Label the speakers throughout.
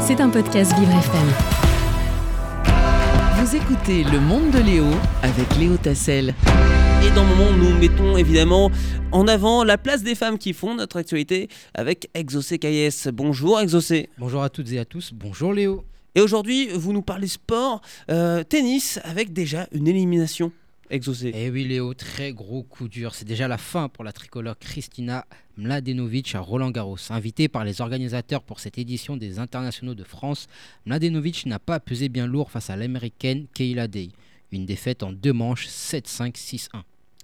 Speaker 1: C'est un podcast Vivre FM.
Speaker 2: Vous écoutez Le Monde de Léo avec Léo Tassel. Et dans le moment, nous mettons évidemment en avant la place des femmes qui font notre actualité avec Exocé KS. Bonjour Exocé.
Speaker 3: Bonjour à toutes et à tous, bonjour Léo.
Speaker 2: Et aujourd'hui, vous nous parlez sport, euh, tennis, avec déjà une élimination. Exaucé.
Speaker 3: Eh oui Léo, très gros coup dur. C'est déjà la fin pour la tricolore Kristina Mladenovic à Roland Garros. Invitée par les organisateurs pour cette édition des internationaux de France, Mladenovic n'a pas pesé bien lourd face à l'américaine Kayla Day. Une défaite en deux manches 7-5, 6-1.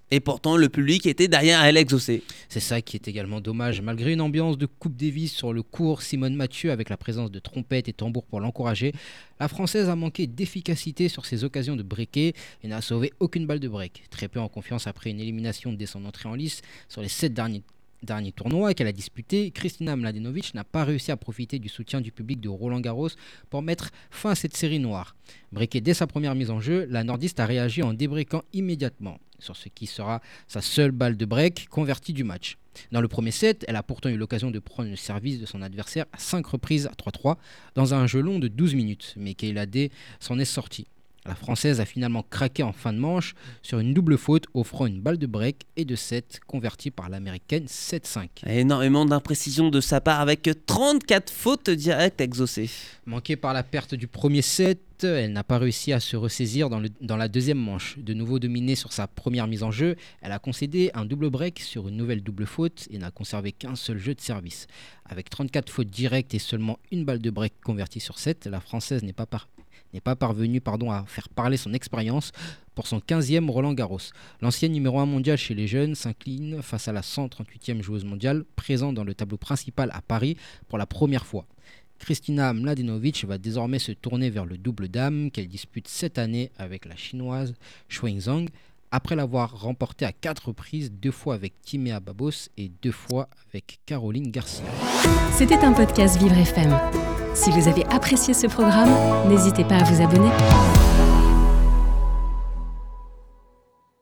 Speaker 2: Et pourtant, le public était derrière elle exaucé.
Speaker 3: C'est ça qui est également dommage. Malgré une ambiance de Coupe Davis sur le cours, Simone Mathieu, avec la présence de trompettes et tambours pour l'encourager, la Française a manqué d'efficacité sur ses occasions de breaker et n'a sauvé aucune balle de break. Très peu en confiance après une élimination dès son entrée en lice sur les sept derniers dernier tournoi qu'elle a disputé, Kristina Mladenovic n'a pas réussi à profiter du soutien du public de Roland Garros pour mettre fin à cette série noire. Briquée dès sa première mise en jeu, la nordiste a réagi en débriquant immédiatement sur ce qui sera sa seule balle de break convertie du match. Dans le premier set, elle a pourtant eu l'occasion de prendre le service de son adversaire à 5 reprises à 3-3 dans un jeu long de 12 minutes, mais Kayla D s'en est sortie. La Française a finalement craqué en fin de manche sur une double faute offrant une balle de break et de 7 convertie par l'américaine 7-5.
Speaker 2: Énormément d'imprécision de sa part avec 34 fautes directes exaucées.
Speaker 3: Manquée par la perte du premier set, elle n'a pas réussi à se ressaisir dans, la deuxième manche. De nouveau dominée sur sa première mise en jeu, elle a concédé un double break sur une nouvelle double faute et n'a conservé qu'un seul jeu de service. Avec 34 fautes directes et seulement une balle de break convertie sur 7, la Française n'est pas, par n'est pas parvenu pardon, à faire parler son expérience pour son 15e Roland Garros. L'ancienne numéro 1 mondial chez les jeunes s'incline face à la 138e joueuse mondiale présente dans le tableau principal à Paris pour la première fois. Kristina Mladenovic va désormais se tourner vers le double dame qu'elle dispute cette année avec la chinoise Shuang Zhang après l'avoir remporté à quatre reprises, deux fois avec Timea Babos et deux fois avec Caroline Garcia.
Speaker 1: C'était un podcast Vivre FM. Si vous avez apprécié ce programme, n'hésitez pas à vous abonner.